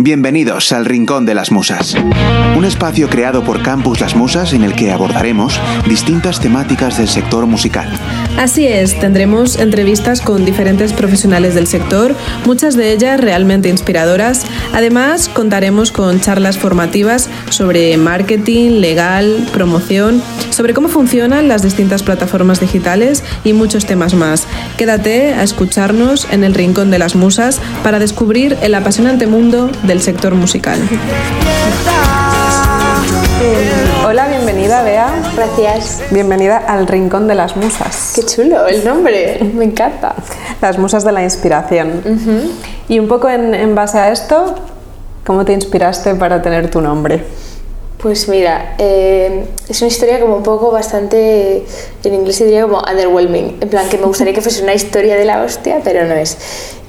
Bienvenidos al Rincón de las Musas, un espacio creado por Campus Las Musas en el que abordaremos distintas temáticas del sector musical. Así es, tendremos entrevistas con diferentes profesionales del sector, muchas de ellas realmente inspiradoras. Además, contaremos con charlas formativas sobre marketing, legal, promoción, sobre cómo funcionan las distintas plataformas digitales y muchos temas más. Quédate a escucharnos en el Rincón de las Musas para descubrir el apasionante mundo del sector musical. hola, bienvenida Bea. Gracias. Bienvenida al Rincón de las Musas. Qué chulo el nombre, me encanta. Las Musas de la Inspiración. Y un poco en, base a esto, ¿cómo te inspiraste para tener tu nombre? Pues mira, eh, es una historia como un poco bastante, en inglés se diría como underwhelming, en plan que me gustaría que fuese una historia de la hostia, pero no es.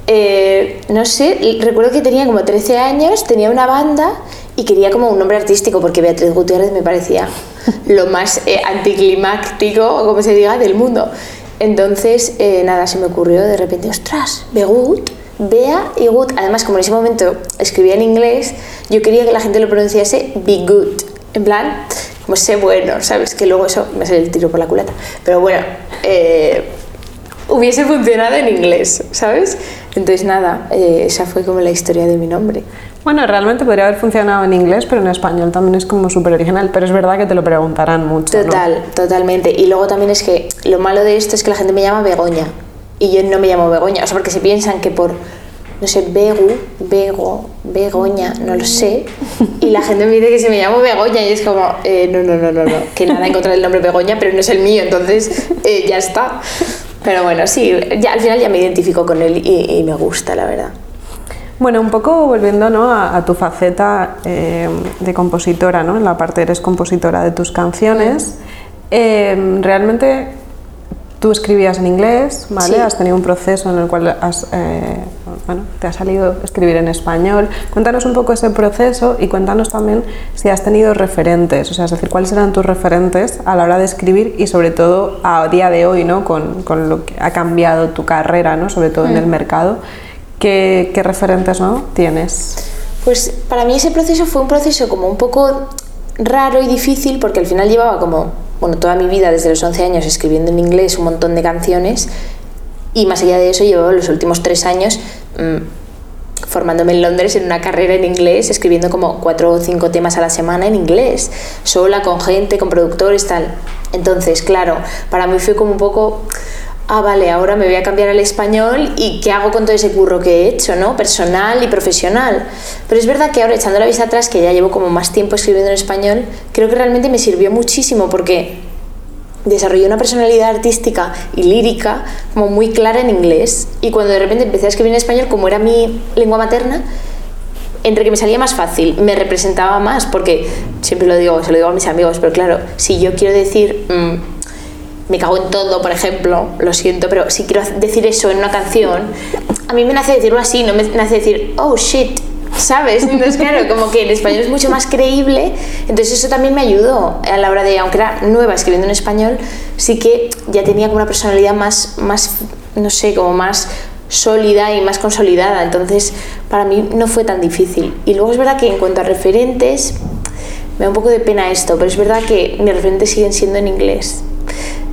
Eh, no sé, recuerdo que tenía como 13 años, tenía una banda y quería como un nombre artístico porque Beatriz Gutiérrez me parecía lo más eh, anticlimáctico, o como se diga, del mundo. Entonces, eh, nada, se me ocurrió de repente, ostras, Begut, Bea y Gut. Además, como en ese momento escribía en inglés, yo quería que la gente lo pronunciase Be Good. En plan, como sé bueno, ¿sabes? Que luego eso me sale el tiro por la culata. Pero bueno, hubiese funcionado en inglés, ¿sabes? Entonces nada, eh, esa fue como la historia de mi nombre. Bueno, realmente podría haber funcionado en inglés, pero en español también es como súper original, pero es verdad que te lo preguntarán mucho. Total, totalmente. Y luego también es que lo malo de esto es que la gente me llama Begoña y yo no me llamo Begoña, o sea, porque se piensan que por, no sé, Begu, Bego, Begoña, no lo sé, y la gente me dice que se me llamo Begoña y es como, eh, no, no, no, no, no, que nada en contra del nombre Begoña, pero no es el mío, entonces eh, ya está. Pero bueno, sí, ya, al final ya me identifico con él y, me gusta, la verdad. Bueno, un poco volviendo ¿no? a, tu faceta eh, de compositora, ¿no? en la parte eres compositora de tus canciones, eh, realmente Tú escribías en inglés, ¿vale? Has tenido un proceso en el cual has, eh, bueno, te ha salido escribir en español. Cuéntanos un poco ese proceso y cuéntanos también si has tenido referentes, o sea, es decir, cuáles eran tus referentes a la hora de escribir y sobre todo a día de hoy, ¿no? Con, con lo que ha cambiado tu carrera, ¿no? Sobre todo en el mm. mercado. ¿Qué, ¿Qué referentes ¿no? tienes? Pues para mí ese proceso fue un proceso como un poco raro y difícil porque al final llevaba como bueno, toda mi vida desde los 11 años escribiendo en inglés un montón de canciones y más allá de eso llevo los últimos tres años mm, formándome en Londres en una carrera en inglés, escribiendo como cuatro o cinco temas a la semana en inglés, sola, con gente, con productores, tal. Entonces, claro, para mí fue como un poco ah, vale, ahora me voy a cambiar al español y qué hago con todo ese curro que he hecho, ¿no? Personal y profesional. Pero es verdad que ahora, echando la vista atrás, que ya llevo como más tiempo escribiendo en español, creo que realmente me sirvió muchísimo porque desarrollé una personalidad artística y lírica como muy clara en inglés y cuando de repente empecé a escribir en español, como era mi lengua materna, entre que me salía más fácil, me representaba más, porque siempre lo digo, se lo digo a mis amigos, pero claro, si yo quiero decir... Mm, me cago en todo, por ejemplo, lo siento, pero si quiero decir eso en una canción, a mí me nace decirlo así, no me nace decir, oh shit, ¿sabes? Entonces, claro, como que en español es mucho más creíble, entonces eso también me ayudó a la hora de, aunque era nueva escribiendo en español, sí que ya tenía como una personalidad más, más no sé, como más sólida y más consolidada, entonces para mí no fue tan difícil. Y luego es verdad que en cuanto a referentes, me da un poco de pena esto, pero es verdad que mis referentes siguen siendo en inglés.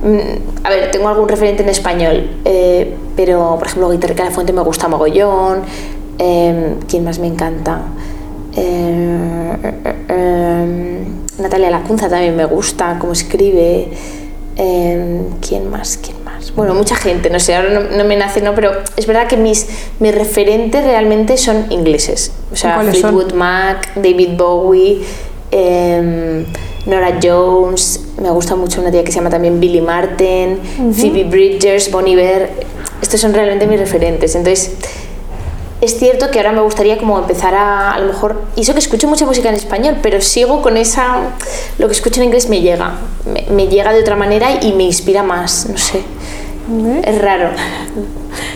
Mm, a ver, tengo algún referente en español, eh, pero por ejemplo, Guitarra la Fuente me gusta mogollón. Eh, ¿Quién más me encanta? Eh, Natalia Lacunza también me gusta, cómo escribe. ¿Quién más? ¿Quién más? Bueno, mucha gente, no sé, ahora no, me nace, no, pero es verdad que mis, mis referentes realmente son ingleses. O sea, Fleetwood Mac, David Bowie. Nora Jones, me gusta mucho una tía que se llama también Billy Martin, Phoebe Bridgers, Bonnie Bear. Estos son realmente mis referentes. Entonces, es cierto que ahora me gustaría como empezar a, a lo mejor, y eso que escucho mucha música en español, pero sigo con esa, lo que escucho en inglés me llega, me, llega de otra manera y me inspira más, no sé. Es raro.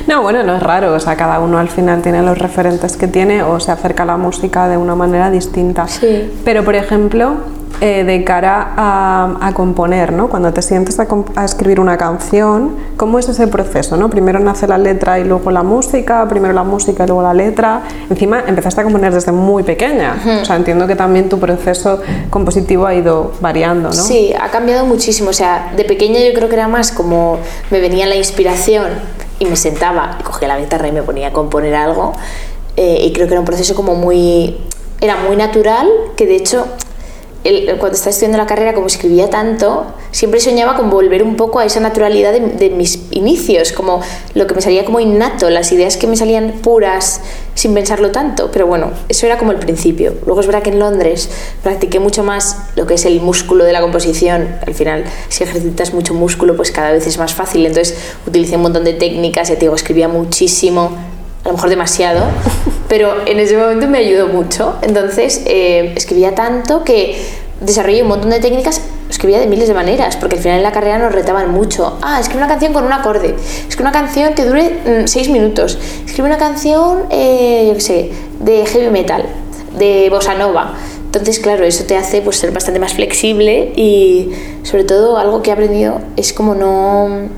No, bueno, no es raro, o sea, cada uno al final tiene los referentes que tiene o se acerca a la música de una manera distinta. Sí. Pero, por ejemplo, eh, de cara a, componer, ¿no? Cuando te sientes a, escribir una canción, ¿cómo es ese proceso, no? Primero nace la letra y luego la música, primero la música y luego la letra. Encima empezaste a componer desde muy pequeña, o sea, entiendo que también tu proceso compositivo ha ido variando, ¿no? Sí, ha cambiado muchísimo, o sea, de pequeña yo creo que era más como me venía la inspiración y me sentaba, cogía la guitarra y me ponía a componer algo. Eh, y creo que era un proceso como muy... Era muy natural, que de hecho cuando estaba estudiando la carrera, como escribía tanto, siempre soñaba con volver un poco a esa naturalidad de, mis inicios, como lo que me salía como innato, las ideas que me salían puras sin pensarlo tanto. Pero bueno, eso era como el principio. Luego es verdad que en Londres practiqué mucho más lo que es el músculo de la composición. Al final, si ejercitas mucho músculo, pues cada vez es más fácil. Entonces utilicé un montón de técnicas, ya te digo, escribía muchísimo, a lo mejor demasiado, pero en ese momento me ayudó mucho. Entonces eh, escribía tanto que desarrollé un montón de técnicas, escribía de miles de maneras, porque al final en la carrera nos retaban mucho. Ah, escribe una canción con un acorde, escribe una canción que dure mm, seis minutos, escribe una canción, eh, yo qué sé, de heavy metal, de bossa nova. Entonces, claro, eso te hace pues, ser bastante más flexible y sobre todo algo que he aprendido es como no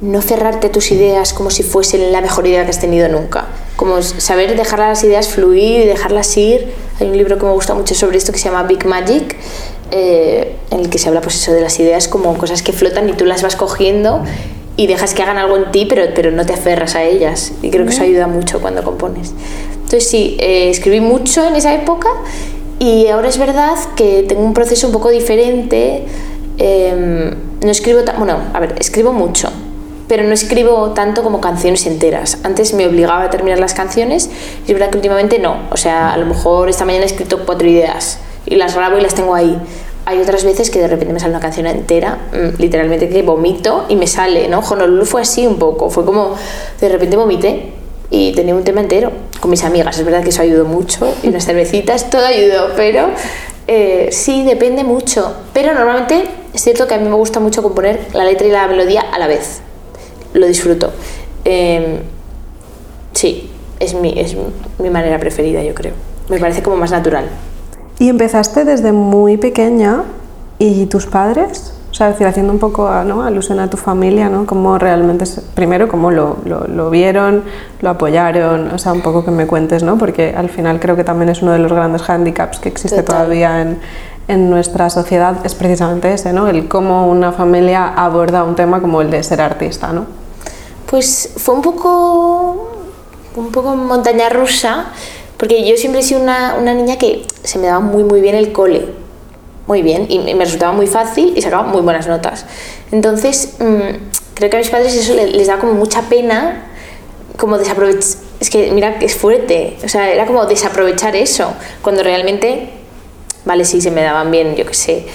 no cerrarte tus ideas como si fuesen la mejor idea que has tenido nunca. Como saber dejar las ideas fluir y dejarlas ir. Hay un libro que me gusta mucho sobre esto que se llama Big Magic, eh, en el que se habla pues eso de las ideas como cosas que flotan y tú las vas cogiendo y dejas que hagan algo en ti, pero, pero no te aferras a ellas. Y creo que eso ayuda mucho cuando compones. Entonces sí, eh, escribí mucho en esa época y ahora es verdad que tengo un proceso un poco diferente. Em, no escribo, bueno, a ver, escribo mucho, pero no escribo tanto como canciones enteras. Antes me obligaba a terminar las canciones y es verdad que últimamente no. O sea, a lo mejor esta mañana he escrito cuatro ideas y las grabo y las tengo ahí. Hay otras veces que de repente me sale una canción entera, mm, literalmente que vomito y me sale, ¿no? Honolulu fue así un poco, fue como de repente vomité y tenía un tema entero con mis amigas. Es verdad que eso ayudó mucho y unas cervecitas, todo ayudó, pero eh, sí, depende mucho. Pero normalmente es cierto que a mí me gusta mucho componer la letra y la melodía a la vez lo disfruto. Em, sí, es mi, es mi manera preferida, yo creo. Me parece como más natural. ¿Y empezaste desde muy pequeña y tus padres? O sea, decir, haciendo un poco ¿no? alusión a tu familia, ¿no? Cómo realmente, primero, cómo lo, lo, vieron, lo apoyaron, o sea, un poco que me cuentes, ¿no? Porque al final creo que también es uno de los grandes handicaps que existe todavía en, en nuestra sociedad es precisamente ese, ¿no? El cómo una familia aborda un tema como el de ser artista, ¿no? Pues fue un poco, un poco montaña rusa, porque yo siempre he sido una, una niña que se me daba muy, muy bien el cole, muy bien, y me resultaba muy fácil y sacaba muy buenas notas. Entonces, mm, creo que a mis padres eso les, da como mucha pena, como desaprovechar, es que mira es fuerte, o sea, era como desaprovechar eso, cuando realmente Vale, sí, se me daban bien, yo qué sé,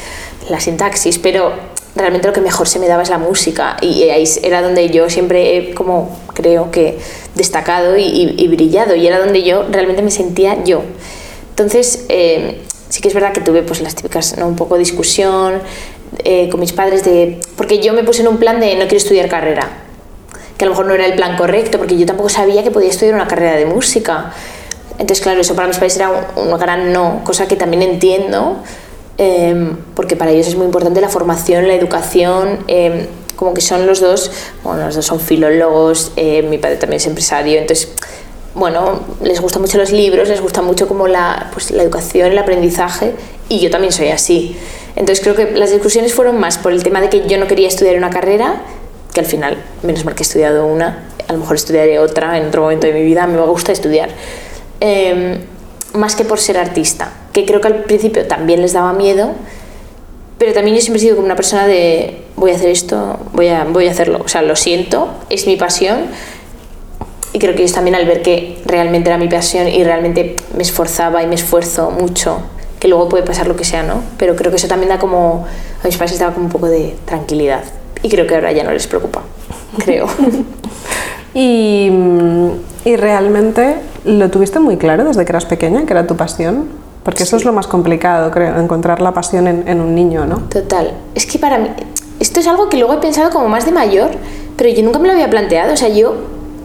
la sintaxis, pero realmente lo que mejor se me daba es la música y ahí era donde yo siempre he como creo que destacado y, brillado y era donde yo realmente me sentía yo. Entonces, eh, sí que es verdad que tuve pues las típicas, ¿no? un poco discusión eh, con mis padres de... Porque yo me puse en un plan de no quiero estudiar carrera, que a lo mejor no era el plan correcto, porque yo tampoco sabía que podía estudiar una carrera de música. Entonces, claro, eso para mis padres era un, gran no, cosa que también entiendo, em, porque para ellos es muy importante la formación, la educación, em, como que son los dos, bueno, los dos son filólogos, eh, mi padre también es empresario, entonces, bueno, les gustan mucho los libros, les gusta mucho como la, pues, la educación, el aprendizaje, y yo también soy así. Entonces creo que las discusiones fueron más por el tema de que yo no quería estudiar una carrera, que al final, menos mal que he estudiado una, a lo mejor estudiaré otra en otro momento de mi vida, me gusta estudiar Em, más que por ser artista, que creo que al principio también les daba miedo, pero también yo siempre he sido como una persona de voy a hacer esto, voy a, voy a hacerlo, o sea, lo siento, es mi pasión y creo que ellos también al ver que realmente era mi pasión y realmente me esforzaba y me esfuerzo mucho, que luego puede pasar lo que sea, ¿no? Pero creo que eso también da como, a mis padres daba como un poco de tranquilidad y creo que ahora ya no les preocupa, creo. y, y realmente ¿Lo tuviste muy claro desde que eras pequeña, que era tu pasión? Porque eso es lo más complicado, creo, encontrar la pasión en, un niño, ¿no? Total. Es que para mí, esto es algo que luego he pensado como más de mayor, pero yo nunca me lo había planteado. O sea, yo,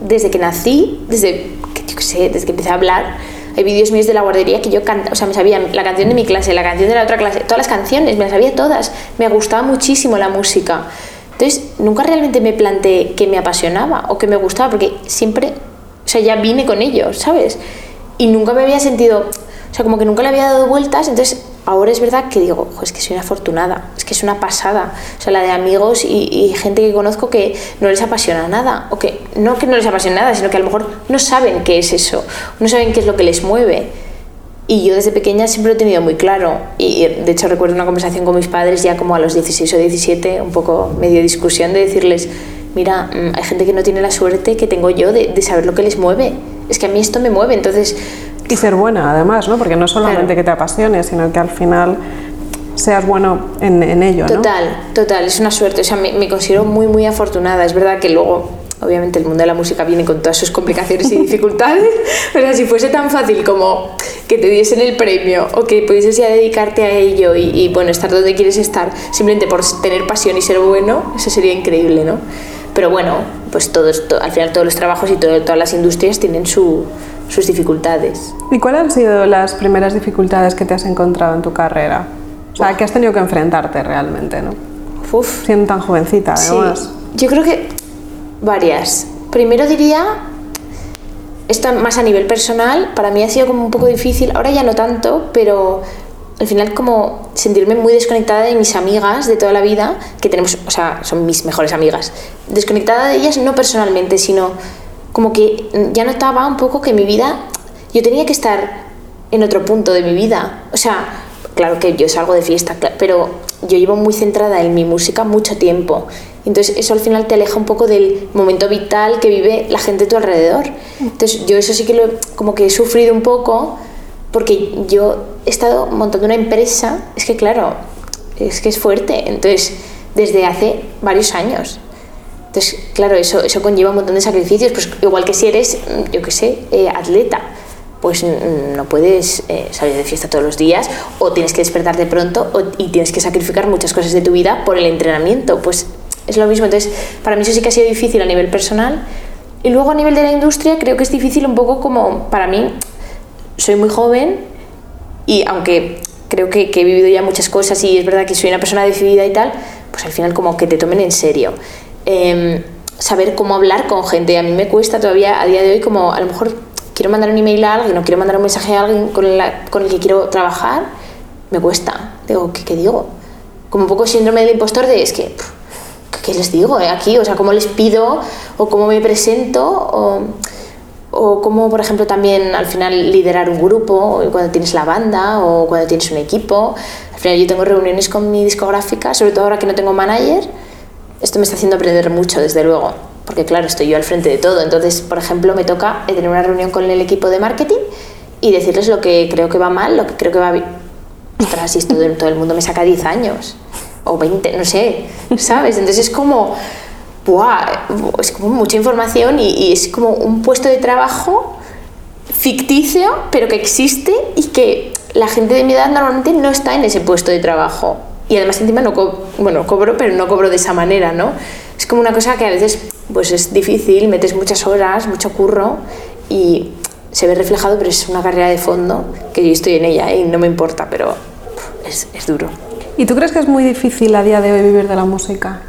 desde que nací, desde que, yo sé, desde que empecé a hablar, hay vídeos míos de la guardería que yo canta, o sea, me sabía la canción de mi clase, la canción de la otra clase, todas las canciones, me las sabía todas. Me gustaba muchísimo la música. Entonces, nunca realmente me planteé que me apasionaba o que me gustaba, porque siempre, o sea, ya vine con ellos, ¿sabes? Y nunca me había sentido, o sea, como que nunca le había dado vueltas, entonces ahora es verdad que digo, es que soy una afortunada, es que es una pasada. O sea, la de amigos y, gente que conozco que no les apasiona nada, o que no que no les apasiona nada, sino que a lo mejor no saben qué es eso, no saben qué es lo que les mueve. Y yo desde pequeña siempre lo he tenido muy claro. Y de hecho recuerdo una conversación con mis padres ya como a los 16 o 17, un poco medio discusión de decirles, mira, mm, hay gente que no tiene la suerte que tengo yo de, de saber lo que les mueve. Es que a mí esto me mueve, entonces y ser buena, además, ¿no? Porque no solamente que te apasione, sino que al final seas bueno en, en ello, ¿no? Total, total, es una suerte. O sea, me, me, considero muy, muy afortunada. Es verdad que luego, obviamente, el mundo de la música viene con todas sus complicaciones y dificultades, pero si fuese tan fácil como que te diesen el premio o que pudieses ya dedicarte a ello y, y bueno, estar donde quieres estar, simplemente por tener pasión y ser bueno, eso sería increíble, ¿no? Pero bueno, pues todos, al final todos los trabajos y todas las industrias tienen su, sus dificultades. ¿Y cuáles han sido las primeras dificultades que te has encontrado en tu carrera? O sea, que has tenido que enfrentarte realmente, ¿no? Uf. Siendo tan jovencita, además. Sí. Yo creo que varias. Primero diría, esto más a nivel personal, para mí ha sido como un poco difícil, ahora ya no tanto, pero al final como sentirme muy desconectada de mis amigas de toda la vida, que tenemos, o sea, son mis mejores amigas. Desconectada de ellas no personalmente, sino como que ya notaba un poco que mi vida, yo tenía que estar en otro punto de mi vida. O sea, claro que yo salgo de fiesta, pero yo llevo muy centrada en mi música mucho tiempo. Entonces eso al final te aleja un poco del momento vital que vive la gente a tu alrededor. Entonces yo eso sí que lo como que he sufrido un poco porque yo he estado montando una empresa, es que claro, es que es fuerte. Entonces, desde hace varios años. Entonces, claro, eso, eso conlleva un montón de sacrificios, pues igual que si eres, yo qué sé, eh, atleta, pues mm, no puedes eh, salir de fiesta todos los días o tienes que despertarte pronto y tienes que sacrificar muchas cosas de tu vida por el entrenamiento, pues es lo mismo. Entonces, para mí eso sí que ha sido difícil a nivel personal. Y luego a nivel de la industria creo que es difícil un poco como, para mí, soy muy joven y aunque creo que, he vivido ya muchas cosas y es verdad que soy una persona decidida y tal, pues al final como que te tomen en serio. Em, saber cómo hablar con gente. A mí me cuesta todavía a día de hoy como a lo mejor quiero mandar un email a alguien o quiero mandar un mensaje a alguien con, el que quiero trabajar, me cuesta. Digo, ¿qué, digo? Como un poco síndrome del impostor de es que, ¿qué les digo eh, aquí? O sea, ¿cómo les pido? ¿O cómo me presento? O, o cómo, por ejemplo, también al final liderar un grupo, cuando tienes la banda o cuando tienes un equipo. Al final yo tengo reuniones con mi discográfica, sobre todo ahora que no tengo manager, esto me está haciendo aprender mucho, desde luego, porque claro, estoy yo al frente de todo. Entonces, por ejemplo, me toca tener una reunión con el equipo de marketing y decirles lo que creo que va mal, lo que creo que va bien. Ostras, si todo el mundo me saca 10 años o 20, no sé, ¿sabes? Entonces es como, ¡buah! Es como mucha información y, es como un puesto de trabajo ficticio, pero que existe y que la gente de mi edad normalmente no está en ese puesto de trabajo y además encima no bueno, cobro, pero no cobro de esa manera, ¿no? Es como una cosa que a veces pues es difícil, metes muchas horas, mucho curro y se ve reflejado, pero es una carrera de fondo que yo estoy en ella y no me importa, pero es, es duro. ¿Y tú crees que es muy difícil a día de hoy vivir de la música?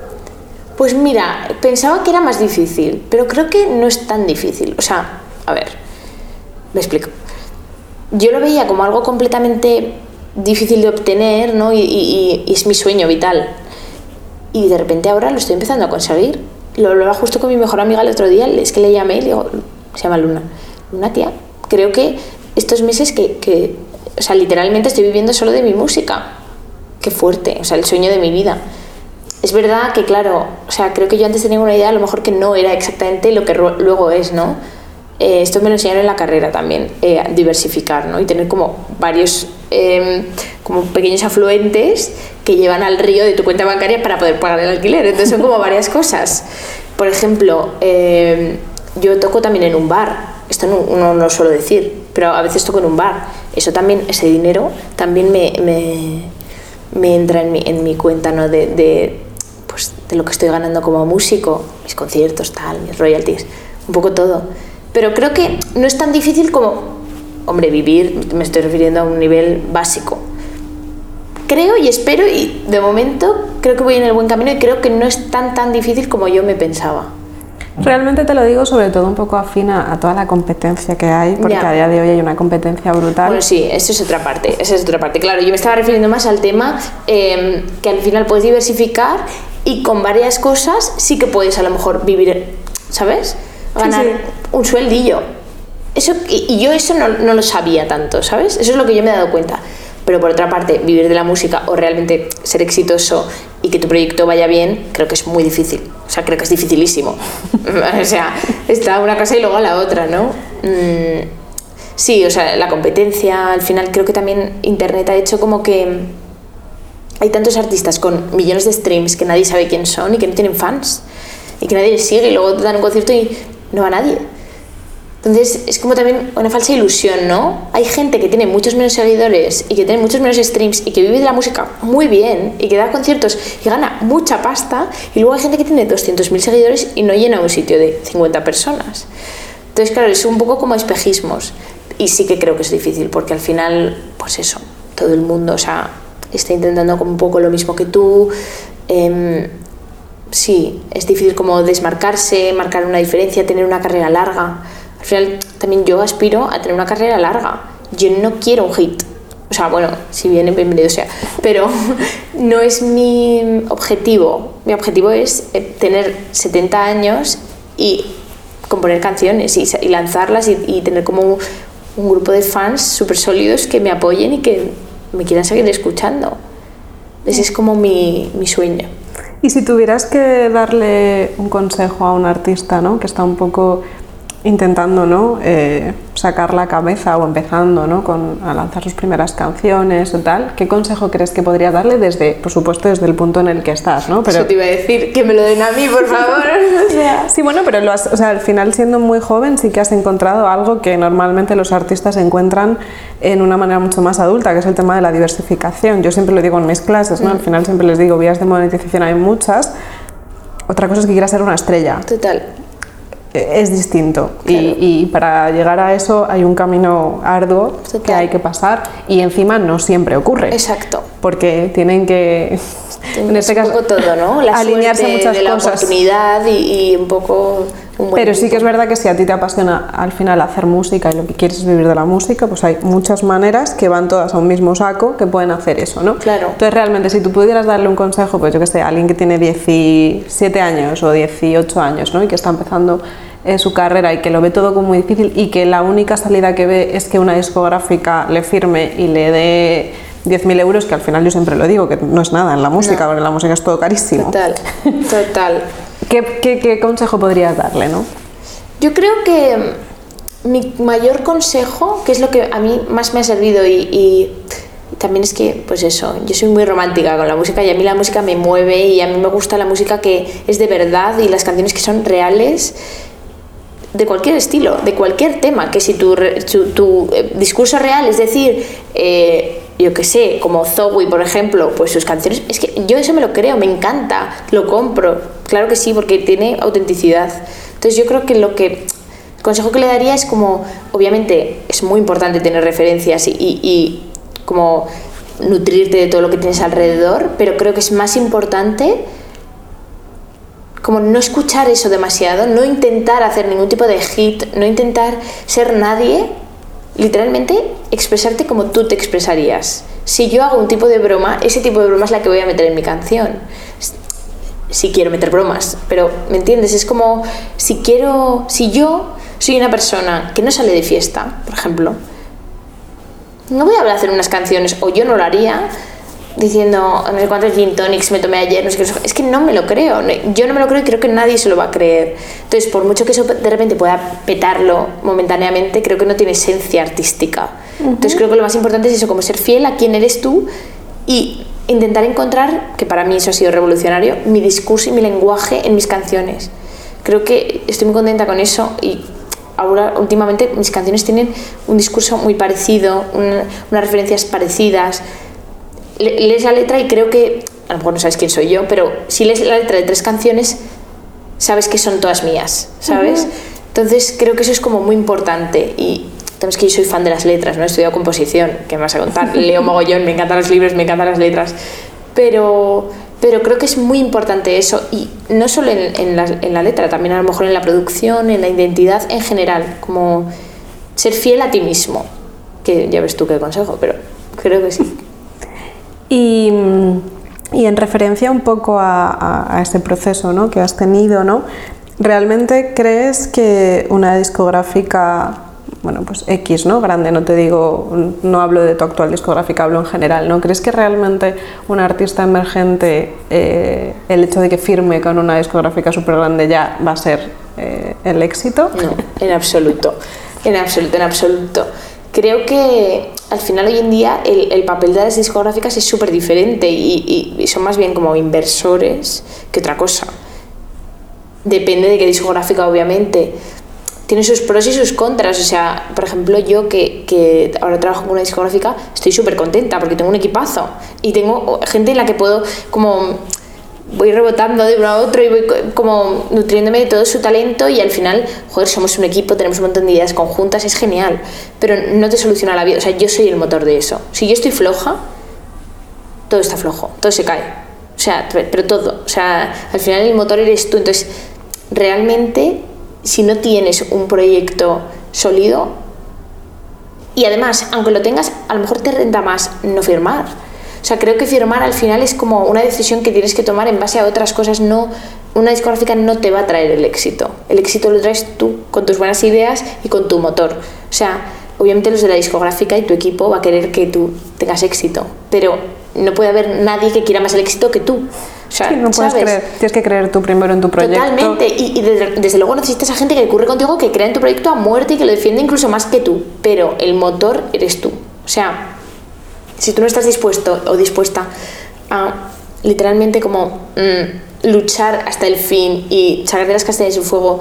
Pues mira, pensaba que era más difícil, pero creo que no es tan difícil. O sea, a ver, me explico. Yo lo veía como algo completamente difícil de obtener, ¿no? Y, es mi sueño vital. Y de repente ahora lo estoy empezando a conseguir. Lo hablaba justo con mi mejor amiga el otro día, es que le llamé y le digo, se llama Luna, Luna tía, creo que estos meses que, que, o sea, literalmente estoy viviendo solo de mi música. Qué fuerte, o sea, el sueño de mi vida. Es verdad que, claro, o sea, creo que yo antes tenía una idea a lo mejor que no era exactamente lo que luego es, ¿no? Eh, esto me lo enseñaron en la carrera también, eh, diversificar, ¿no? Y tener como varios Em, como pequeños afluentes que llevan al río de tu cuenta bancaria para poder pagar el alquiler. Entonces son como varias cosas. Por ejemplo, em, yo toco también en un bar. Esto no, lo suelo decir, pero a veces toco en un bar. Eso también, ese dinero también me, me, me entra en mi, en mi cuenta ¿no? de, de, pues, de lo que estoy ganando como músico, mis conciertos, tal, mis royalties, un poco todo. Pero creo que no es tan difícil como hombre, vivir, me estoy refiriendo a un nivel básico. Creo y espero y de momento creo que voy en el buen camino y creo que no es tan tan difícil como yo me pensaba. Realmente te lo digo sobre todo un poco afín a, toda la competencia que hay, porque Ya. a día de hoy hay una competencia brutal. Bueno, sí, eso es otra parte, esa es otra parte. Claro, yo me estaba refiriendo más al tema eh, que al final puedes diversificar y con varias cosas sí que puedes a lo mejor vivir, ¿sabes? Ganar sí. un sueldillo. Eso, y, y yo eso no, no lo sabía tanto, ¿sabes? Eso es lo que yo me he dado cuenta. Pero por otra parte, vivir de la música o realmente ser exitoso y que tu proyecto vaya bien, creo que es muy difícil. O sea, creo que es dificilísimo. o sea, está una cosa y luego la otra, ¿no? Mm, Sí, o sea, la competencia, al final creo que también Internet ha hecho como que hay tantos artistas con millones de streams que nadie sabe quién son y que no tienen fans y que nadie les sigue y luego dan un concierto y no va nadie. Entonces es como también una falsa ilusión, ¿no? Hay gente que tiene muchos menos seguidores y que tiene muchos menos streams y que vive de la música muy bien y que da conciertos y gana mucha pasta y luego hay gente que tiene 200.000 seguidores y no llena un sitio de 50 personas. Entonces, claro, es un poco como espejismos. Y sí que creo que es difícil, porque al final, pues eso, todo el mundo, o sea, está intentando como un poco lo mismo que tú. Em, sí, es difícil como desmarcarse, marcar una diferencia, tener una carrera larga. Al final, también yo aspiro a tener una carrera larga. Yo no quiero un hit. O sea, bueno, si viene, bienvenido sea. Pero no es mi objetivo. Mi objetivo es eh, tener 70 años y componer canciones y, y lanzarlas y, y tener como un grupo de fans súper sólidos que me apoyen y que me quieran seguir escuchando. Ese es como mi, mi sueño. Y si tuvieras que darle un consejo a un artista ¿no? que está un poco intentando ¿no? Eh, sacar la cabeza o empezando ¿no? Con, a lanzar sus primeras canciones o tal, ¿qué consejo crees que podrías darle desde, por supuesto, desde el punto en el que estás? ¿no? Eso te iba a decir, que me lo den a mí, por favor. Sí, bueno, pero lo has- o sea, al final siendo muy joven sí que has encontrado algo que normalmente los artistas encuentran en una manera mucho más adulta, que es el tema de la diversificación. Yo siempre lo digo en mis clases, ¿no? Al final siempre les digo, vías de monetización hay muchas. Otra cosa es que quieras ser una estrella. total. Es distinto. Y- Claro. Y, para llegar a eso hay un camino arduo que hay que pasar y encima no siempre ocurre. Exacto. Porque tienen que, en este Es caso, todo, ¿no? La alinearse muchas de la cosas. oportunidad y, y un poco un buen Pero sí que es verdad que si a ti te apasiona al final hacer música y lo que quieres es vivir de la música, pues hay muchas maneras que van todas a un mismo saco que pueden hacer eso, ¿no? Claro. Entonces realmente si tú pudieras darle un consejo, pues yo que sé, a alguien que tiene 17 años o 18 años, ¿no? Y que está empezando eh, su carrera y que lo ve todo como muy difícil y que la única salida que ve es que una discográfica le firme y le dé 10.000 euros, que al final yo siempre lo digo, que no es nada en la música, porque la música es todo carísimo. Total, total. ¿Qué, qué, qué consejo podrías darle, no? Yo creo que mi mayor consejo, que es lo que a mí más me ha servido y, y también es que, pues eso, yo soy muy romántica con la música y a mí la música me mueve y a mí me gusta la música que es de verdad y las canciones que son reales de cualquier estilo, de cualquier tema, que si tu, tu, tu, eh, discurso real, es decir, eh, yo que sé, como Zoe, por ejemplo, pues sus canciones, es que yo eso me lo creo, me encanta, lo compro, claro que sí, porque tiene autenticidad. Entonces yo creo que lo que, el consejo que le daría es como, obviamente es muy importante tener referencias y- y como nutrirte de todo lo que tienes alrededor, pero creo que es más importante como no escuchar eso demasiado, no intentar hacer ningún tipo de hit, no intentar ser nadie, literalmente expresarte como tú te expresarías. Si yo hago un tipo de broma, ese tipo de broma es la que voy a meter en mi canción. Si quiero meter bromas, pero ¿me entiendes? Es como si quiero, si yo soy una persona que no sale de fiesta, por ejemplo, no voy a hacer unas canciones, o yo no lo haría, diciendo no sé cuántos gin tonics me tomé ayer, no sé qué, es que no me lo creo, yo no me lo creo y creo que nadie se lo va a creer. Entonces, por mucho que eso de repente pueda petarlo momentáneamente, creo que no tiene esencia artística. Entonces, creo que lo más importante es eso, como ser fiel a quién eres tú y intentar encontrar, que para mí eso ha sido revolucionario, mi discurso y mi lenguaje en mis canciones. Creo que estoy muy contenta con eso y ahora últimamente mis canciones tienen un discurso muy parecido, una- unas referencias parecidas. Le- lees la letra y creo que, a lo mejor no sabes quién soy yo, pero si lees la letra de tres canciones, sabes que son todas mías, ¿sabes? Entonces creo que eso es como muy importante y es que yo soy fan de las letras, ¿no? He estudiado composición, ¿qué me vas a contar? Leo mogollón, me encantan los libros, me encantan las letras. Pero, pero creo que es muy importante eso, y no solo en, en, la, en la letra, también a lo mejor en la producción, en la identidad en general, como ser fiel a ti mismo. Que ya ves tú qué consejo, pero creo que sí. Y, y en referencia un poco a, a, a este proceso ¿no? que has tenido, ¿no? ¿realmente crees que una discográfica bueno, pues X, ¿no? Grande, no te digo, no hablo de tu actual discográfica, hablo en general, ¿no? ¿Crees que realmente un artista emergente, eh, el hecho de que firme con una discográfica súper grande ya va a ser eh, el éxito? No, en absoluto, en absoluto, en absoluto. Creo que al final hoy en día el, el papel de las discográficas es súper diferente y, y, son más bien como inversores que otra cosa. Depende de qué discográfica, obviamente tiene sus pros y sus contras. O sea, por ejemplo, yo que, que ahora trabajo con una discográfica, estoy súper contenta porque tengo un equipazo y tengo gente en la que puedo como voy rebotando de uno a otro y voy como nutriéndome de todo su talento y al final, joder, somos un equipo, tenemos un montón de ideas conjuntas, es genial, pero no te soluciona la vida, o sea, yo soy el motor de eso. Si yo estoy floja, todo está flojo, todo se cae. O sea, pero todo, o sea, al final el motor eres tú, entonces realmente si no tienes un proyecto sólido y además, aunque lo tengas, a lo mejor te renta más no firmar. O sea, creo que firmar al final es como una decisión que tienes que tomar en base a otras cosas. No, una discográfica no te va a traer el éxito. El éxito lo traes tú con tus buenas ideas y con tu motor. O sea, obviamente los de la discográfica y tu equipo va a querer que tú tengas éxito, pero no puede haber nadie que quiera más el éxito que tú. O sea, sí, no puedes ¿sabes? creer, tienes que creer tú primero en tu proyecto. Totalmente, y, y desde, desde, luego necesitas a gente que ocurre contigo, que crea en tu proyecto a muerte y que lo defiende incluso más que tú, pero el motor eres tú. O sea, si tú no estás dispuesto o dispuesta a literalmente como mmm, luchar hasta el fin y sacar de las castañas del fuego,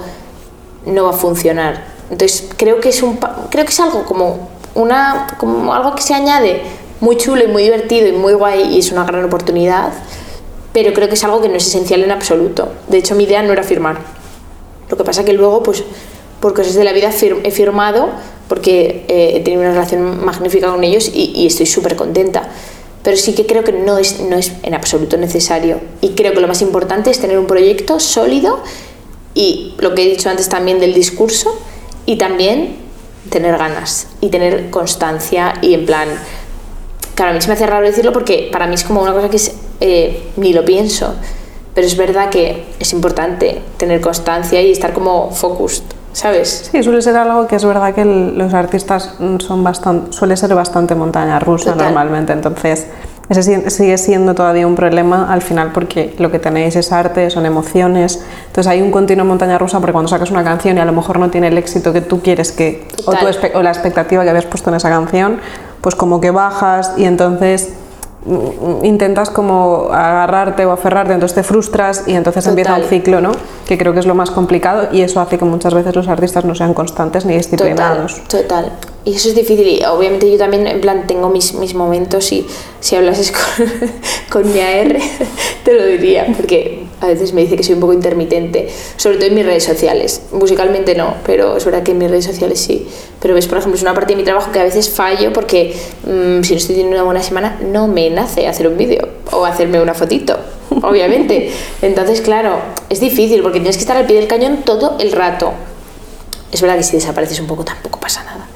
no va a funcionar. Entonces creo que es un creo que es algo como una como algo que se añade muy chulo y muy divertido y muy guay y es una gran oportunidad pero creo que es algo que no es esencial en absoluto. De hecho, mi idea no era firmar. Lo que pasa que luego, pues, por cosas de la vida he firmado porque eh, he tenido una relación magnífica con ellos y, y estoy súper contenta. Pero sí que creo que no es, no es en absoluto necesario. Y creo que lo más importante es tener un proyecto sólido y lo que he dicho antes también del discurso y también tener ganas y tener constancia y en plan... Claro, a mí se me hace raro decirlo porque para mí es como una cosa que es eh, ni lo pienso. Pero es verdad que es importante tener constancia y estar como focused, ¿sabes? Sí, suele ser algo que es verdad que el, los artistas son bastante, suele ser bastante montaña rusa Total. normalmente, entonces ese sigue siendo todavía un problema al final porque lo que tenéis es arte, son emociones, entonces hay un continuo montaña rusa porque cuando sacas una canción y a lo mejor no tiene el éxito que tú quieres que o, tu, o la expectativa que habías puesto en esa canción, pues como que bajas y entonces intentas como agarrarte o aferrarte, entonces te frustras y entonces Total. empieza un ciclo, ¿no? Que creo que es lo más complicado y eso hace que muchas veces los artistas no sean constantes ni disciplinados. Total, total. Y eso es difícil y obviamente yo también, en plan, tengo mis, mis momentos y si hablases con, con mi AR te lo diría, porque a veces me dice que soy un poco intermitente, sobre todo en mis redes sociales. Musicalmente no, pero es verdad que en mis redes sociales sí. Pero ves, por ejemplo, es una parte de mi trabajo que a veces fallo porque mmm, si no estoy teniendo una buena semana no me nace hacer un vídeo o hacerme una fotito, obviamente. Entonces, claro, es difícil porque tienes que estar al pie del cañón todo el rato. Es verdad que si desapareces un poco tampoco pasa nada.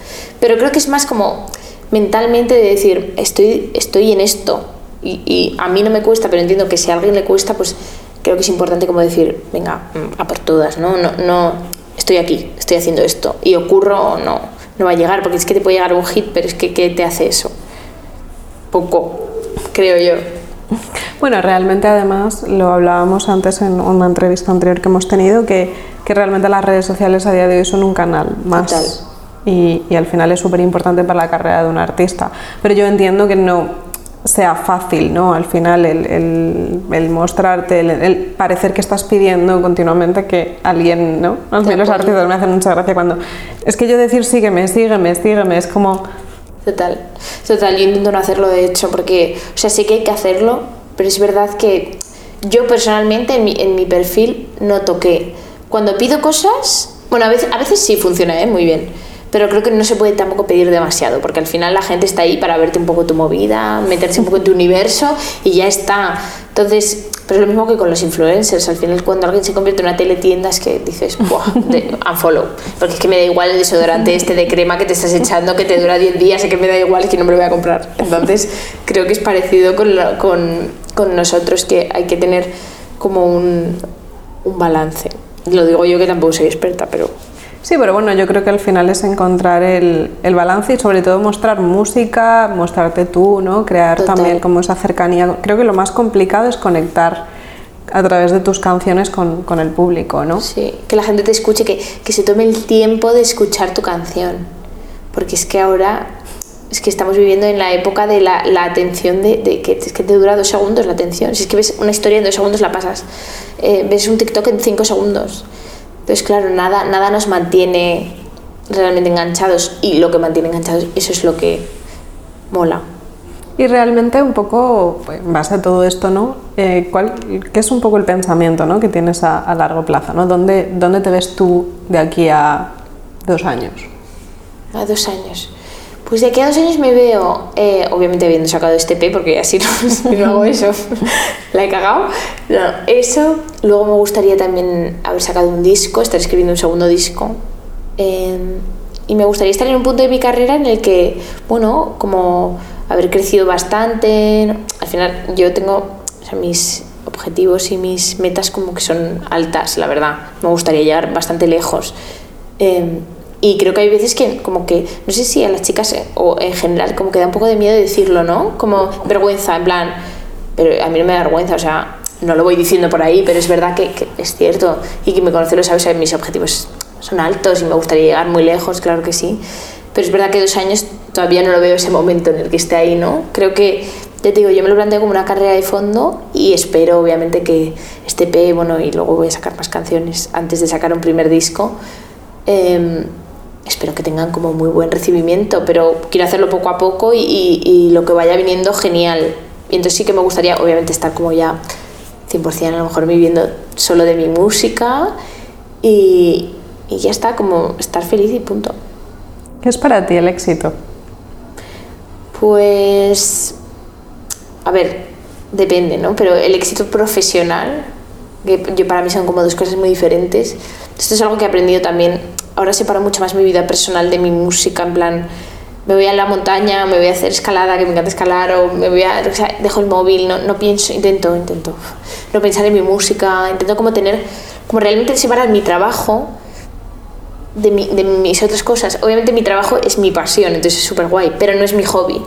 Pero creo que es más como mentalmente de decir, estoy, estoy en esto y, y a mí no me cuesta, pero entiendo que si a alguien le cuesta, pues creo que es importante como decir, venga, a por todas, ¿no? No, no estoy aquí, estoy haciendo esto y ocurro o no, no va a llegar, porque es que te puede llegar un hit, pero es que ¿qué te hace eso? Poco, creo yo. Bueno, realmente además lo hablábamos antes en una entrevista anterior que hemos tenido, que, que realmente las redes sociales a día de hoy son un canal más. Total. Y, y al final es súper importante para la carrera de un artista. Pero yo entiendo que no, sea fácil, ¿no? Al final el, el, el mostrarte, el, el, parecer que estás pidiendo continuamente que alguien, ¿no? A mí los artistas me hacen mucha gracia cuando... Es que yo decir sígueme, sígueme, sígueme, es como... Total, total, yo intento no hacerlo de hecho porque, o sea, sé que hay que hacerlo, pero es verdad que yo personalmente en mi, en mi perfil no toqué. Cuando pido cosas, bueno, a veces, a veces sí funciona, ¿eh? Muy bien, pero creo que no se puede tampoco pedir demasiado, porque al final la gente está ahí para verte un poco tu movida, meterse un poco en tu universo y ya está. Entonces, pero es lo mismo que con los influencers, al final cuando alguien se convierte en una teletienda es que dices, ¡buah! De, unfollow, porque es que me da igual el desodorante este de crema que te estás echando que te dura 10 días, es que me da igual, es que no me lo voy a comprar. Entonces, creo que es parecido con, con, con nosotros, que hay que tener como un, un balance. Lo digo yo que tampoco soy experta, pero Sí, pero bueno, yo creo que al final es encontrar el, el balance y sobre todo mostrar música, mostrarte tú, ¿no? Crear también como esa cercanía. Creo que lo más complicado es conectar a través de tus canciones con, con el público, ¿no? Sí, que la gente te escuche, que, que se tome el tiempo de escuchar tu canción. Porque es que ahora es que estamos viviendo en la época de la, la atención de, de, que es que te dura dos segundos la atención. Si es que ves una historia en dos segundos la pasas, eh, ves un TikTok en cinco segundos. Entonces, claro, nada, nada nos mantiene realmente enganchados y lo que mantiene enganchados, eso es lo que mola. Y realmente un poco, pues, en base a todo esto, ¿no? Eh, ¿cuál, ¿Qué es un poco el pensamiento ¿no? que tienes a, a largo plazo? ¿no? ¿Dónde, ¿Dónde te ves tú de aquí a dos años? A dos años. Pues de aquí a dos años me veo, eh, obviamente habiendo sacado este P, porque así no, si no hago eso, la he cagado. No, eso. Luego me gustaría también haber sacado un disco, estar escribiendo un segundo disco. Eh, y me gustaría estar en un punto de mi carrera en el que, bueno, como haber crecido bastante. ¿no? Al final, yo tengo o sea, mis objetivos y mis metas como que son altas, la verdad. Me gustaría llegar bastante lejos. Eh, y creo que hay veces que como que, no sé si a las chicas eh, o en general como que da un poco de miedo decirlo, ¿no? Como vergüenza, en plan, pero a mí no me da vergüenza, o sea, no lo voy diciendo por ahí, pero es verdad que, que es cierto y que me conoce lo sabes, mis objetivos son altos y me gustaría llegar muy lejos, claro que sí. Pero es verdad que dos años todavía no lo veo ese momento en el que esté ahí, ¿no? Creo que, ya te digo, yo me lo planteo como una carrera de fondo y espero obviamente que este P, bueno, y luego voy a sacar más canciones antes de sacar un primer disco. Eh, espero que tengan como muy buen recibimiento, pero quiero hacerlo poco a poco y, y, y, lo que vaya viniendo, genial. Y entonces sí que me gustaría, obviamente, estar como ya 100% a lo mejor viviendo solo de mi música y, y ya está, como estar feliz y punto. ¿Qué es para ti el éxito? Pues, a ver, depende, ¿no? Pero el éxito profesional, que yo para mí son como dos cosas muy diferentes. Esto es algo que he aprendido también ahora separo mucho más mi vida personal de mi música, en plan, me voy a la montaña, me voy a hacer escalada, que me encanta escalar, o me voy a, o sea, dejo el móvil, no, no pienso, intento, intento no pensar en mi música, intento como tener, como realmente separar mi trabajo de, de mis otras cosas. Obviamente mi trabajo es mi pasión, entonces es súper guay, pero no es mi hobby.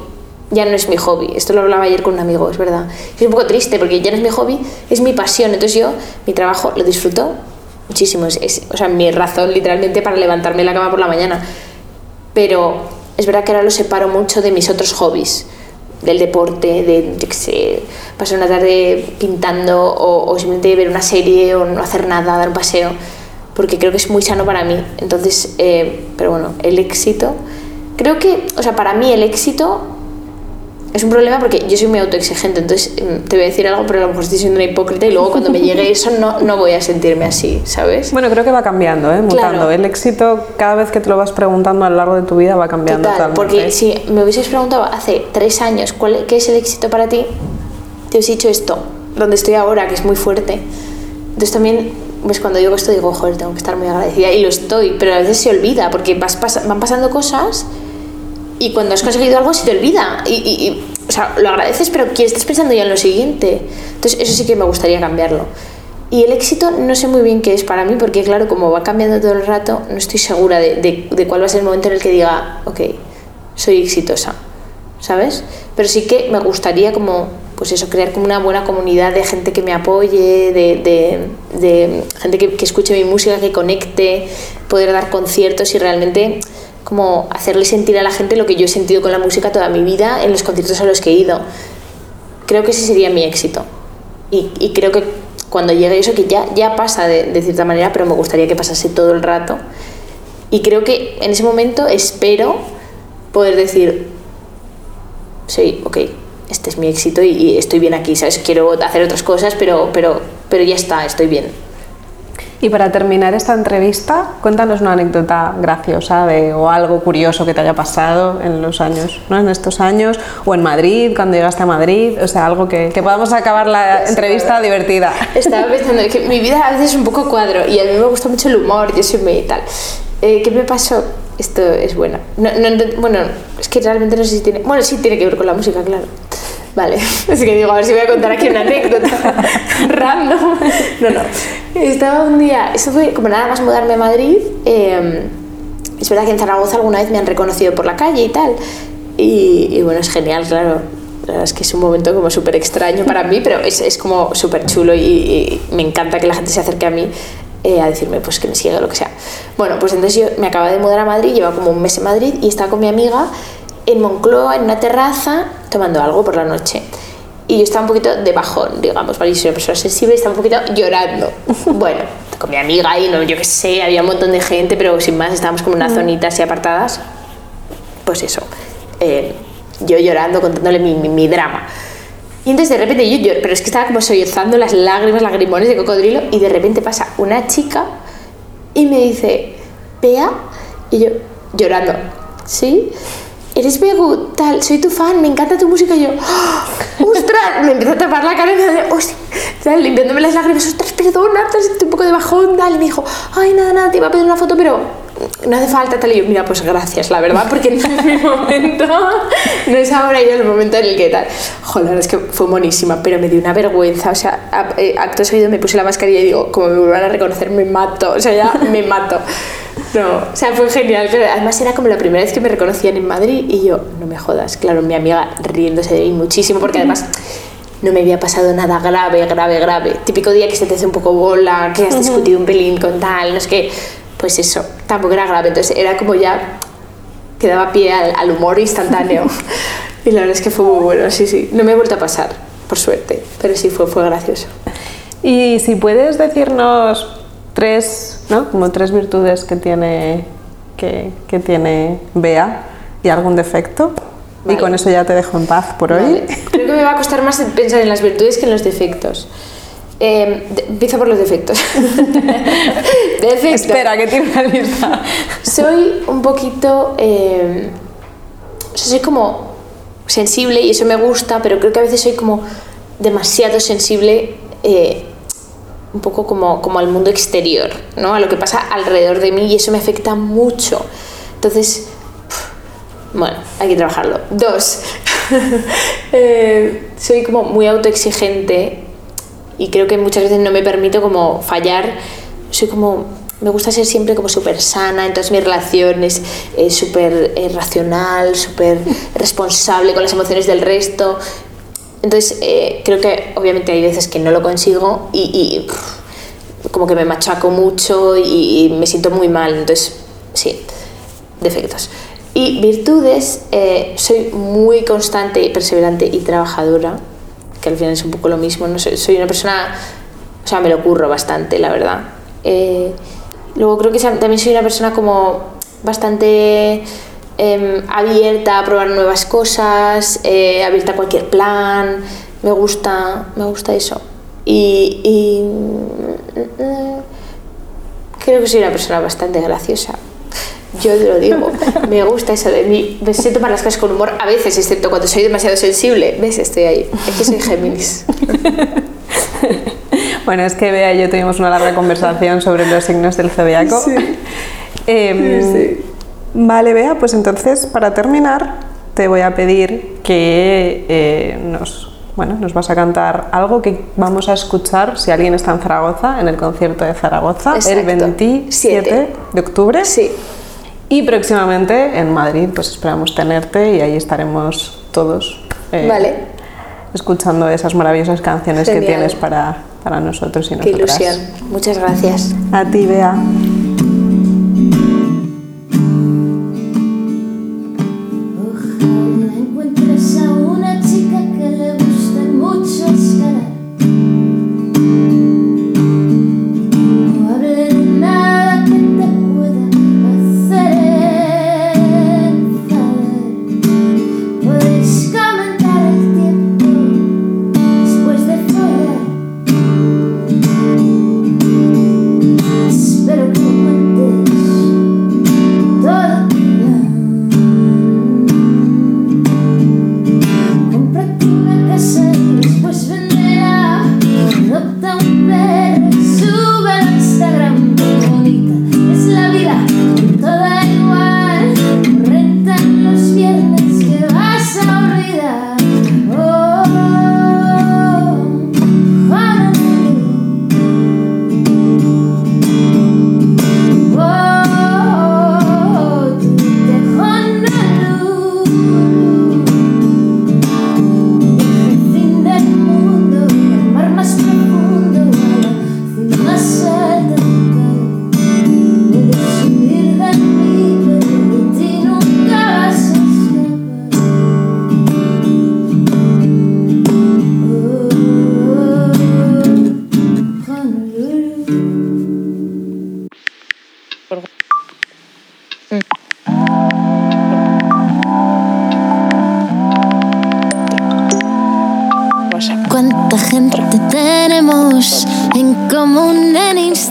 Ya no es mi hobby. Esto lo hablaba ayer con un amigo, es verdad. Es un poco triste porque ya no es mi hobby, es mi pasión. Entonces yo, mi trabajo lo disfruto muchísimo. Es, es, o sea, mi razón literalmente para levantarme en la cama por la mañana. Pero es verdad que ahora lo separo mucho de mis otros hobbies. Del deporte, de, pasar una tarde pintando o, o, simplemente ver una serie o no hacer nada, dar un paseo. Porque creo que es muy sano para mí. Entonces, eh, pero bueno, el éxito. Creo que, o sea, para mí el éxito es un problema porque yo soy muy autoexigente, entonces mm, te voy a decir algo, pero a lo mejor estoy siendo una hipócrita y luego cuando me llegue eso no, no voy a sentirme así, ¿sabes? Bueno, creo que va cambiando, ¿eh? mutando. Claro. El éxito, cada vez que te lo vas preguntando a lo largo de tu vida, va cambiando. Total, porque si me hubieses preguntado hace tres años cuál, qué es el éxito para ti, te hubiese dicho esto, donde estoy ahora, que es muy fuerte. Entonces también pues cuando digo esto digo, joder, tengo que estar muy agradecida y lo estoy, pero a veces se olvida porque vas, pas van pasando cosas y cuando has conseguido algo se te olvida. Y, y, y, o sea, lo agradeces pero estás pensando ya en lo siguiente. Entonces eso sí que me gustaría cambiarlo. Y el éxito no sé muy bien qué es para mí porque claro, como va cambiando todo el rato no estoy segura de, de, de cuál va a ser el momento en el que diga ok, soy exitosa ¿sabes? pero sí que me gustaría como pues eso, crear como una buena comunidad de gente que me apoye, de, de gente que, que escuche mi música, que conecte, poder dar conciertos y realmente como hacerle sentir a la gente lo que yo he sentido con la música toda mi vida en los conciertos a los que he ido. Creo que ese sería mi éxito. Y, y creo que cuando llegue eso, que ya, ya pasa de, cierta manera, pero me gustaría que pasase todo el rato. Y creo que en ese momento espero poder decir, sí, ok, este es mi éxito y, y estoy bien aquí, ¿sabes? Quiero hacer otras cosas, pero, pero, pero ya está, estoy bien. Y para terminar esta entrevista, cuéntanos una anécdota graciosa de, o algo curioso que te haya pasado en los años, ¿no? en estos años, o en Madrid, cuando llegaste a Madrid, o sea, algo que, que podamos acabar la entrevista divertida. Estaba pensando que mi vida a veces es un poco cuadro y a mí me gusta mucho el humor, yo soy muy tal. Eh, ¿Qué me pasó? Esto es bueno. No, no, bueno, es que realmente no sé si tiene... Bueno, sí tiene que ver con la música, claro. Vale, es que digo, a ver si voy a contar aquí una anécdota random. No, no. Estaba un día, eso fue como nada más mudarme a Madrid. Eh, es verdad que en Zaragoza alguna vez me han reconocido por la calle y tal. Y, y bueno, es genial, claro. La verdad es que es un momento como súper extraño para mí, pero es, es como súper chulo y, y, me encanta que la gente se acerque a mí eh, a decirme pues que me siga o lo que sea. Bueno, pues entonces yo me acababa de mudar a Madrid, lleva como un mes en Madrid y estaba con mi amiga en Moncloa, en una terraza, tomando algo por la noche. Y yo estaba un poquito de bajón, digamos, ¿vale? Yo soy una persona sensible y estaba un poquito llorando. Bueno, con mi amiga ahí, no, yo qué sé, había un montón de gente, pero sin más, estábamos como en una zonita así apartadas. Pues eso, eh, yo llorando, contándole mi, mi, mi, drama. Y entonces de repente yo lloro, pero es que estaba como sollozando las lágrimas, lagrimones de cocodrilo, y de repente pasa una chica y me dice, Bea, y yo llorando, ¿sí? Eres Begu, tal, soy tu fan, me encanta tu música. Y yo, ¡Oh. Me empezó a tapar la y me tal, limpiándome las lágrimas, ¡ostras, perdona! Estoy un poco de bajón, tal. Y me dijo, ¡ay, nada, nada, te iba a pedir una foto, pero no hace falta, tal. Y yo, mira, pues gracias, la verdad, porque no es mi momento, no es ahora ya el momento en el que tal. Joder, es que fue monísima, pero me dio una vergüenza. O sea, eh, acto seguido me puse la mascarilla y digo, como me vuelvan a reconocer, me mato. O sea, ya me mato. No, o sea, fue genial. Además era como la primera vez que me reconocían en Madrid y yo, no me jodas. Claro, mi amiga riéndose de mí muchísimo porque además no me había pasado nada grave, grave, grave. Típico día que se te hace un poco bola, que has discutido un pelín con tal, no sé qué. Pues eso, tampoco era grave. Entonces era como ya que daba pie al, al humor instantáneo. y la verdad es que fue muy bueno, sí, sí. No me he vuelto a pasar, por suerte, pero sí fue, fue gracioso. Y si puedes decirnos tres, ¿no? Como tres virtudes que tiene, que, que tiene Bea y algún defecto. Vale. Y con eso ya te dejo en paz por vale. hoy. Creo que me va a costar más pensar en las virtudes que en los defectos. Eh, de, empiezo por los defectos. Defecto. Espera, que tiene una lista. Soy un poquito. Eh, sea, soy como sensible y eso me gusta, pero creo que a veces soy como demasiado sensible. Eh, un poco como, como al mundo exterior, ¿no? a lo que pasa alrededor de mí y eso me afecta mucho. Entonces, bueno, hay que trabajarlo. Dos, eh, soy como muy autoexigente y creo que muchas veces no me permito como fallar. Soy como, me gusta ser siempre como súper sana en todas mis relaciones, eh, súper eh, racional, súper responsable con las emociones del resto. Entonces, eh, creo que obviamente hay veces que no lo consigo y, como que me machaco mucho y, me siento muy mal. Entonces, sí, defectos. Y virtudes, eh, soy muy constante perseverante y trabajadora, que al final es un poco lo mismo. soy una persona, o sea, me lo curro bastante, la verdad. Eh, luego creo que también soy una persona como bastante eh, abierta a probar nuevas cosas, eh, abierta a cualquier plan, me gusta, me gusta eso. Y, y mm, creo que soy una persona bastante graciosa. Yo te lo digo, me gusta eso de mí, me siento para las cosas con humor a veces, excepto cuando soy demasiado sensible. ¿Ves? Estoy ahí. Es que soy Géminis. Bueno, es que Bea y yo tuvimos una larga conversación sobre los signos del zodiaco. Sí. Eh, sí, sí. Vale, Bea, pues entonces para terminar te voy a pedir que eh, nos, bueno, nos vas a cantar algo que vamos a escuchar si alguien está en Zaragoza, en el concierto de Zaragoza, Exacto. el 27 Siete. de octubre. Sí. Y próximamente en Madrid, pues esperamos tenerte y ahí estaremos todos eh, Vale. escuchando esas maravillosas canciones Genial. que tienes para, para nosotros y Qué nosotras. ilusión. Muchas gracias. A ti, Bea.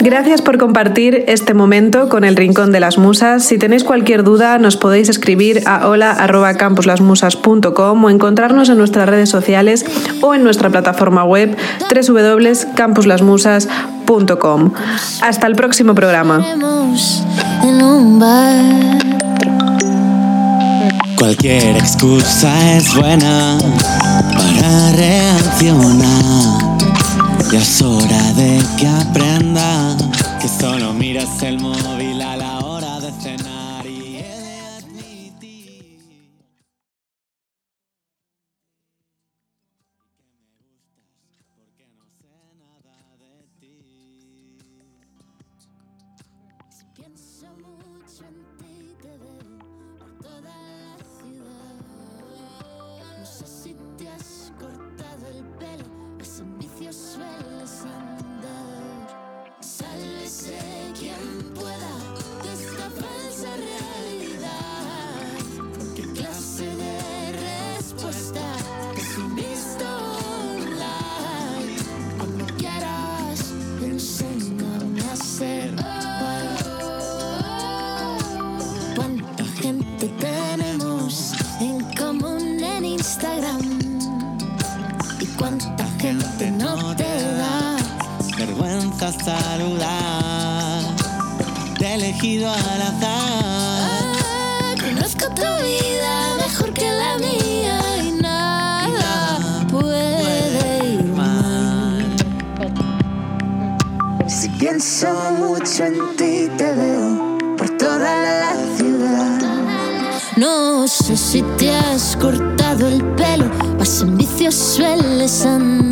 Gracias por compartir este momento con el Rincón de las Musas. Si tenéis cualquier duda, nos podéis escribir a hola.campuslasmusas.com o encontrarnos en nuestras redes sociales o en nuestra plataforma web www.campuslasmusas.com. Hasta el próximo programa. Cualquier excusa es buena para reaccionar. Ya es hora de que aprenda solo miras el móvil elegido al azar. Ah, conozco tu vida mejor que la mía y nada puede ir mal. Si pienso mucho en ti, te veo por toda la ciudad. No sé si te has cortado el pelo, vas en vicio, sueles andar.